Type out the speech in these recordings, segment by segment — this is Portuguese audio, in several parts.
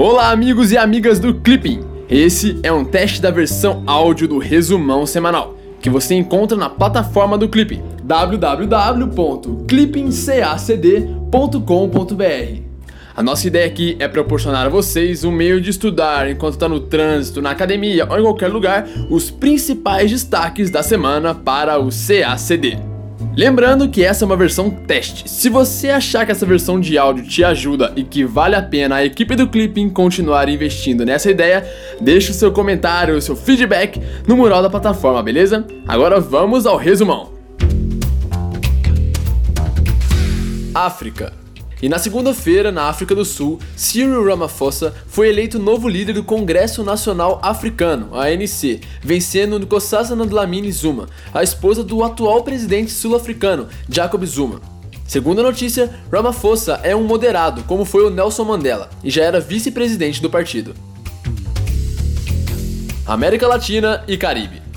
Olá, amigos e amigas do Clipping! Esse é um teste da versão áudio do resumão semanal, que você encontra na plataforma do Clipping, www.clippingcacd.com.br. A nossa ideia aqui é proporcionar a vocês um meio de estudar enquanto está no trânsito, na academia ou em qualquer lugar os principais destaques da semana para o CACD. Lembrando que essa é uma versão teste. Se você achar que essa versão de áudio te ajuda e que vale a pena a equipe do Clipping continuar investindo nessa ideia, deixe o seu comentário, o seu feedback no mural da plataforma, beleza? Agora vamos ao resumão. África. E na segunda-feira, na África do Sul, Cyril Ramaphosa foi eleito novo líder do Congresso Nacional Africano, ANC, vencendo Nkosazana Dlamini Zuma, a esposa do atual presidente sul-africano, Jacob Zuma. Segundo a notícia, Ramaphosa é um moderado, como foi o Nelson Mandela, e já era vice-presidente do partido. América Latina e Caribe.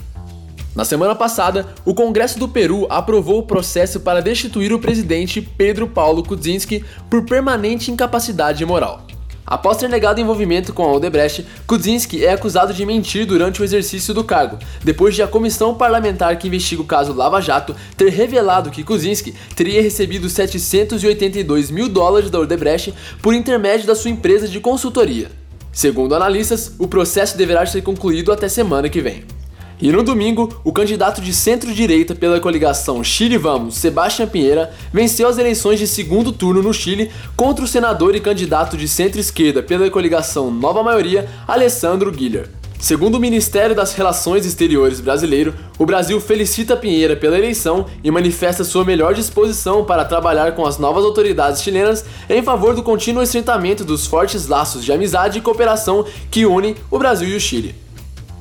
Na semana passada, o Congresso do Peru aprovou o processo para destituir o presidente Pedro Paulo Kuczynski por permanente incapacidade moral. Após ter negado envolvimento com a Odebrecht, Kuczynski é acusado de mentir durante o exercício do cargo, depois de a comissão parlamentar que investiga o caso Lava Jato ter revelado que Kuczynski teria recebido 782 mil dólares da Odebrecht por intermédio da sua empresa de consultoria. Segundo analistas, o processo deverá ser concluído até semana que vem. E no domingo, o candidato de centro-direita pela coligação Chile Vamos, Sebastião Pinheira, venceu as eleições de segundo turno no Chile contra o senador e candidato de centro-esquerda pela coligação Nova Maioria, Alessandro Guilher. Segundo o Ministério das Relações Exteriores brasileiro, o Brasil felicita Pinheira pela eleição e manifesta sua melhor disposição para trabalhar com as novas autoridades chilenas em favor do contínuo estreitamento dos fortes laços de amizade e cooperação que unem o Brasil e o Chile.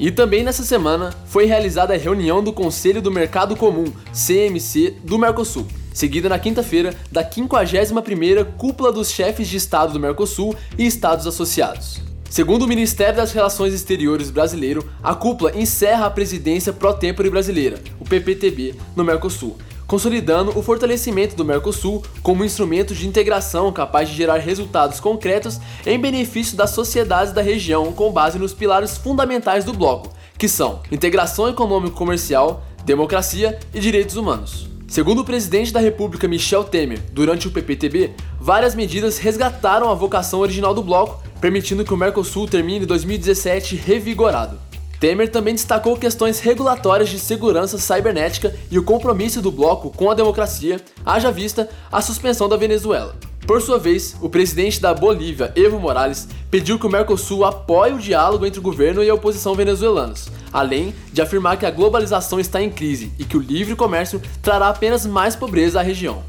E também nessa semana foi realizada a reunião do Conselho do Mercado Comum, CMC, do Mercosul, seguida na quinta-feira da 51ª Cúpula dos Chefes de Estado do Mercosul e Estados Associados. Segundo o Ministério das Relações Exteriores brasileiro, a cúpula encerra a presidência pró-tempore brasileira, o PPTB, no Mercosul, consolidando o fortalecimento do Mercosul como instrumento de integração capaz de gerar resultados concretos em benefício das sociedades da região com base nos pilares fundamentais do bloco, que são integração econômico-comercial, democracia e direitos humanos. Segundo o presidente da República Michel Temer, durante o PPTB, várias medidas resgataram a vocação original do bloco, permitindo que o Mercosul termine 2017 revigorado. Temer também destacou questões regulatórias de segurança cibernética e o compromisso do bloco com a democracia, haja vista a suspensão da Venezuela. Por sua vez, o presidente da Bolívia, Evo Morales, pediu que o Mercosul apoie o diálogo entre o governo e a oposição venezuelanos, além de afirmar que a globalização está em crise e que o livre comércio trará apenas mais pobreza à região.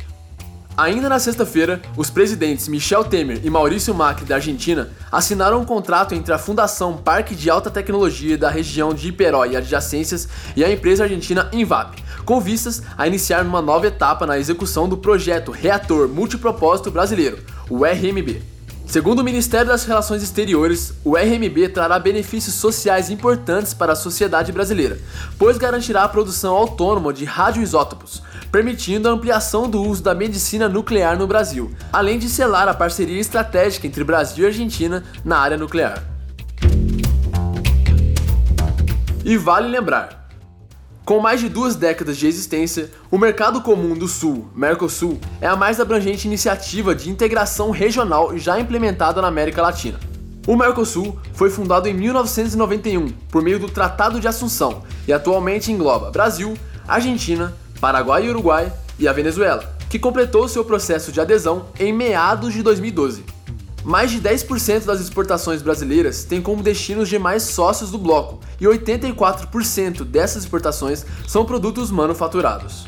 Ainda na sexta-feira, os presidentes Michel Temer e Maurício Macri da Argentina assinaram um contrato entre a Fundação Parque de Alta Tecnologia da região de Iperó e adjacências e a empresa argentina Invap, com vistas a iniciar uma nova etapa na execução do projeto Reator Multipropósito Brasileiro, o RMB. Segundo o Ministério das Relações Exteriores, o RMB trará benefícios sociais importantes para a sociedade brasileira, pois garantirá a produção autônoma de radioisótopos, permitindo a ampliação do uso da medicina nuclear no Brasil, além de selar a parceria estratégica entre Brasil e Argentina na área nuclear. E vale lembrar, com mais de duas décadas de existência, o Mercado Comum do Sul, Mercosul, é a mais abrangente iniciativa de integração regional já implementada na América Latina. O Mercosul foi fundado em 1991 por meio do Tratado de Assunção e atualmente engloba Brasil, Argentina, Paraguai e Uruguai e a Venezuela, que completou seu processo de adesão em meados de 2012. Mais de 10% das exportações brasileiras têm como destino os demais sócios do bloco, e 84% dessas exportações são produtos manufaturados.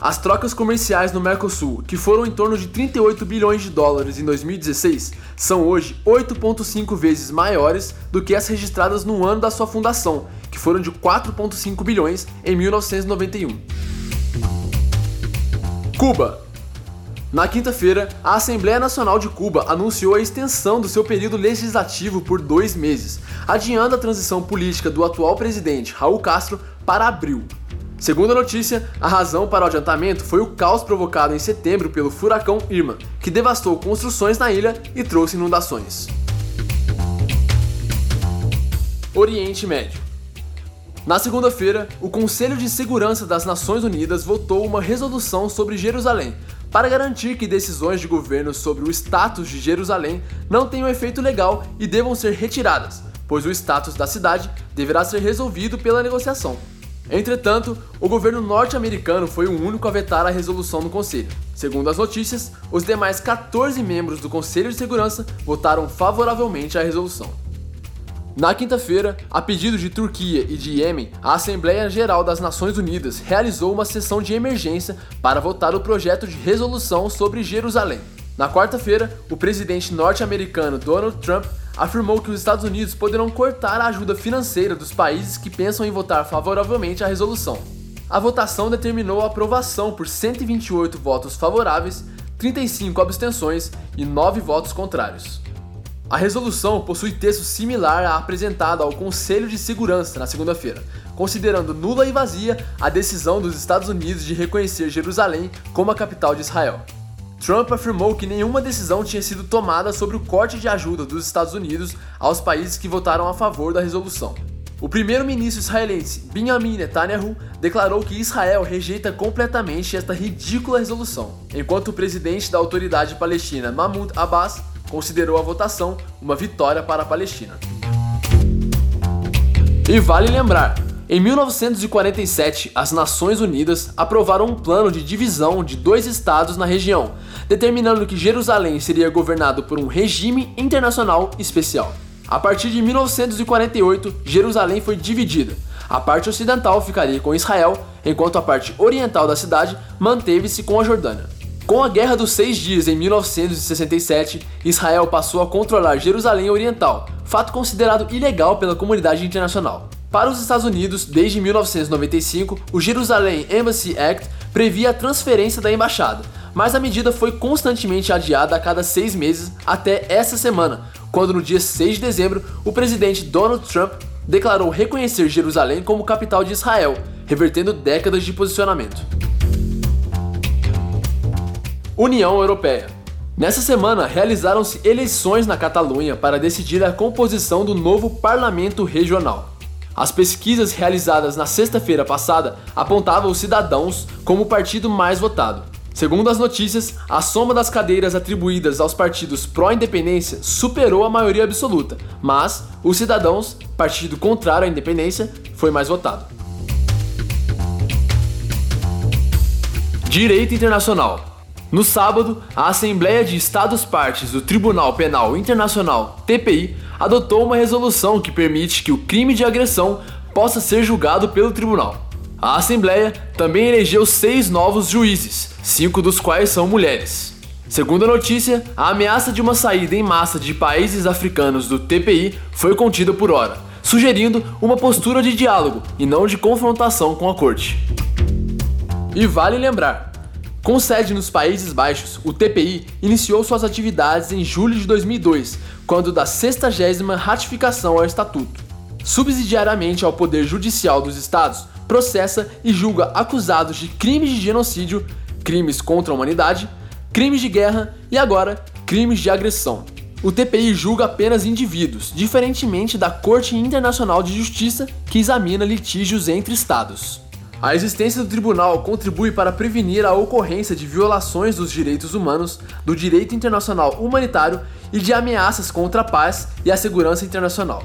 As trocas comerciais no Mercosul, que foram em torno de 38 bilhões de dólares em 2016, são hoje 8,5 vezes maiores do que as registradas no ano da sua fundação, que foram de 4,5 bilhões em 1991. Cuba. Na quinta-feira, a Assembleia Nacional de Cuba anunciou a extensão do seu período legislativo por dois meses, adiando a transição política do atual presidente Raul Castro para abril. Segundo a notícia, a razão para o adiantamento foi o caos provocado em setembro pelo furacão Irma, que devastou construções na ilha e trouxe inundações. Oriente Médio. Na segunda-feira, o Conselho de Segurança das Nações Unidas votou uma resolução sobre Jerusalém, para garantir que decisões de governo sobre o status de Jerusalém não tenham efeito legal e devam ser retiradas, pois o status da cidade deverá ser resolvido pela negociação. Entretanto, o governo norte-americano foi o único a vetar a resolução no Conselho. Segundo as notícias, os demais 14 membros do Conselho de Segurança votaram favoravelmente à resolução. Na quinta-feira, a pedido de Turquia e de Iêmen, a Assembleia Geral das Nações Unidas realizou uma sessão de emergência para votar o projeto de resolução sobre Jerusalém. Na quarta-feira, o presidente norte-americano Donald Trump afirmou que os Estados Unidos poderão cortar a ajuda financeira dos países que pensam em votar favoravelmente à resolução. A votação determinou a aprovação por 128 votos favoráveis, 35 abstenções e 9 votos contrários. A resolução possui texto similar à apresentada ao Conselho de Segurança na segunda-feira, considerando nula e vazia a decisão dos Estados Unidos de reconhecer Jerusalém como a capital de Israel. Trump afirmou que nenhuma decisão tinha sido tomada sobre o corte de ajuda dos Estados Unidos aos países que votaram a favor da resolução. O primeiro-ministro israelense Benjamin Netanyahu declarou que Israel rejeita completamente esta ridícula resolução, enquanto o presidente da autoridade palestina Mahmoud Abbas considerou a votação uma vitória para a Palestina. E vale lembrar, em 1947, as Nações Unidas aprovaram um plano de divisão de dois estados na região, determinando que Jerusalém seria governado por um regime internacional especial. A partir de 1948, Jerusalém foi dividida. A parte ocidental ficaria com Israel, enquanto a parte oriental da cidade manteve-se com a Jordânia. Com a Guerra dos Seis Dias em 1967, Israel passou a controlar Jerusalém Oriental, fato considerado ilegal pela comunidade internacional. Para os Estados Unidos, desde 1995, o Jerusalém Embassy Act previa a transferência da embaixada, mas a medida foi constantemente adiada a cada seis meses até essa semana, quando no dia 6 de dezembro o presidente Donald Trump declarou reconhecer Jerusalém como capital de Israel, revertendo décadas de posicionamento. União Europeia. Nessa semana, realizaram-se eleições na Catalunha para decidir a composição do novo parlamento regional. As pesquisas realizadas na sexta-feira passada apontavam os cidadãos como o partido mais votado. Segundo as notícias, a soma das cadeiras atribuídas aos partidos pró-independência superou a maioria absoluta, mas os cidadãos, partido contrário à independência, foi mais votado. Direito Internacional no sábado, a Assembleia de Estados-Partes do Tribunal Penal Internacional, TPI, adotou uma resolução que permite que o crime de agressão possa ser julgado pelo tribunal. A Assembleia também elegeu seis novos juízes, cinco dos quais são mulheres. Segundo a notícia, a ameaça de uma saída em massa de países africanos do TPI foi contida por hora, sugerindo uma postura de diálogo e não de confrontação com a corte. E vale lembrar, com sede nos Países Baixos, o TPI iniciou suas atividades em julho de 2002, quando da 60 ratificação ao Estatuto. Subsidiariamente ao Poder Judicial dos Estados, processa e julga acusados de crimes de genocídio, crimes contra a humanidade, crimes de guerra e agora crimes de agressão. O TPI julga apenas indivíduos, diferentemente da Corte Internacional de Justiça, que examina litígios entre estados. A existência do tribunal contribui para prevenir a ocorrência de violações dos direitos humanos, do direito internacional humanitário e de ameaças contra a paz e a segurança internacional.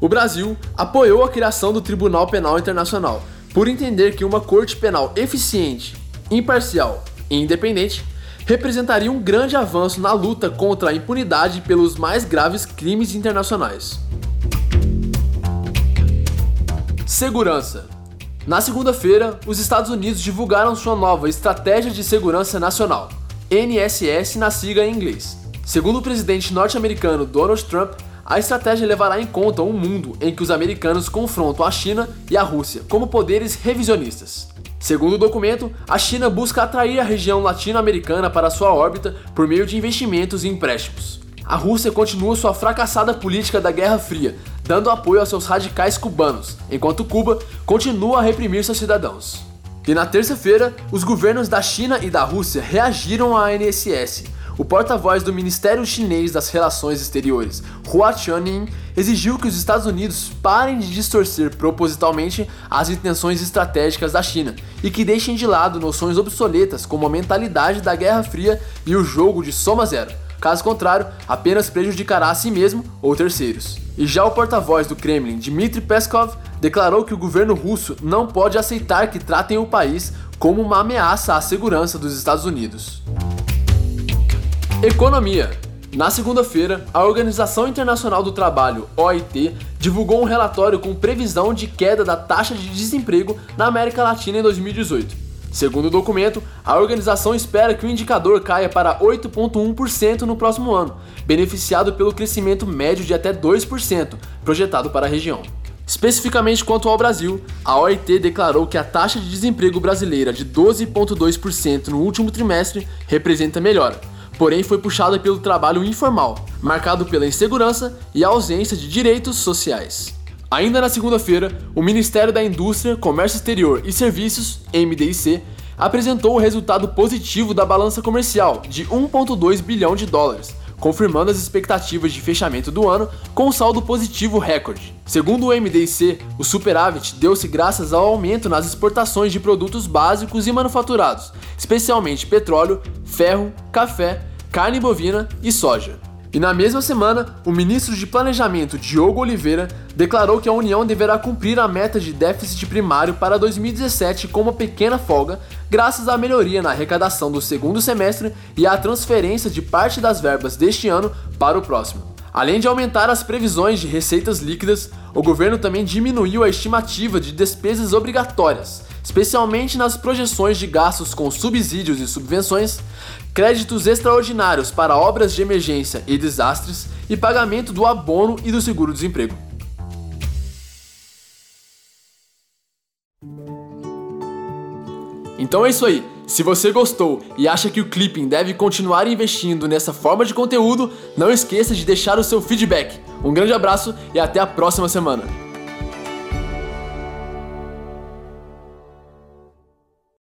O Brasil apoiou a criação do Tribunal Penal Internacional, por entender que uma corte penal eficiente, imparcial e independente representaria um grande avanço na luta contra a impunidade pelos mais graves crimes internacionais. Segurança na segunda-feira, os Estados Unidos divulgaram sua nova Estratégia de Segurança Nacional, NSS na sigla em inglês. Segundo o presidente norte-americano Donald Trump, a estratégia levará em conta um mundo em que os americanos confrontam a China e a Rússia como poderes revisionistas. Segundo o documento, a China busca atrair a região latino-americana para sua órbita por meio de investimentos e empréstimos. A Rússia continua sua fracassada política da Guerra Fria, dando apoio aos seus radicais cubanos, enquanto Cuba continua a reprimir seus cidadãos. E na terça-feira, os governos da China e da Rússia reagiram à ANSS. O o porta-voz do Ministério Chinês das Relações Exteriores, Hua Chunying, exigiu que os Estados Unidos parem de distorcer propositalmente as intenções estratégicas da China e que deixem de lado noções obsoletas como a mentalidade da Guerra Fria e o jogo de soma zero. Caso contrário, apenas prejudicará a si mesmo ou terceiros. E já o porta-voz do Kremlin, Dmitry Peskov, declarou que o governo russo não pode aceitar que tratem o país como uma ameaça à segurança dos Estados Unidos. Economia. Na segunda-feira, a Organização Internacional do Trabalho, OIT, divulgou um relatório com previsão de queda da taxa de desemprego na América Latina em 2018. Segundo o documento, a organização espera que o indicador caia para 8,1% no próximo ano, beneficiado pelo crescimento médio de até 2% projetado para a região. Especificamente quanto ao Brasil, a OIT declarou que a taxa de desemprego brasileira de 12,2% no último trimestre representa melhora, porém foi puxada pelo trabalho informal, marcado pela insegurança e ausência de direitos sociais. Ainda na segunda-feira, o Ministério da Indústria, Comércio Exterior e Serviços, MDIC, apresentou o resultado positivo da balança comercial de 1,2 bilhão de dólares, confirmando as expectativas de fechamento do ano com um saldo positivo recorde. Segundo o MDIC, o superávit deu-se graças ao aumento nas exportações de produtos básicos e manufaturados, especialmente petróleo, ferro, café, carne bovina e soja. E na mesma semana, o ministro de Planejamento Diogo Oliveira declarou que a União deverá cumprir a meta de déficit primário para 2017 com uma pequena folga, graças à melhoria na arrecadação do segundo semestre e à transferência de parte das verbas deste ano para o próximo. Além de aumentar as previsões de receitas líquidas, o governo também diminuiu a estimativa de despesas obrigatórias, especialmente nas projeções de gastos com subsídios e subvenções, créditos extraordinários para obras de emergência e desastres e pagamento do abono e do seguro-desemprego. Então é isso aí. Se você gostou e acha que o Clipping deve continuar investindo nessa forma de conteúdo, não esqueça de deixar o seu feedback. Um grande abraço e até a próxima semana.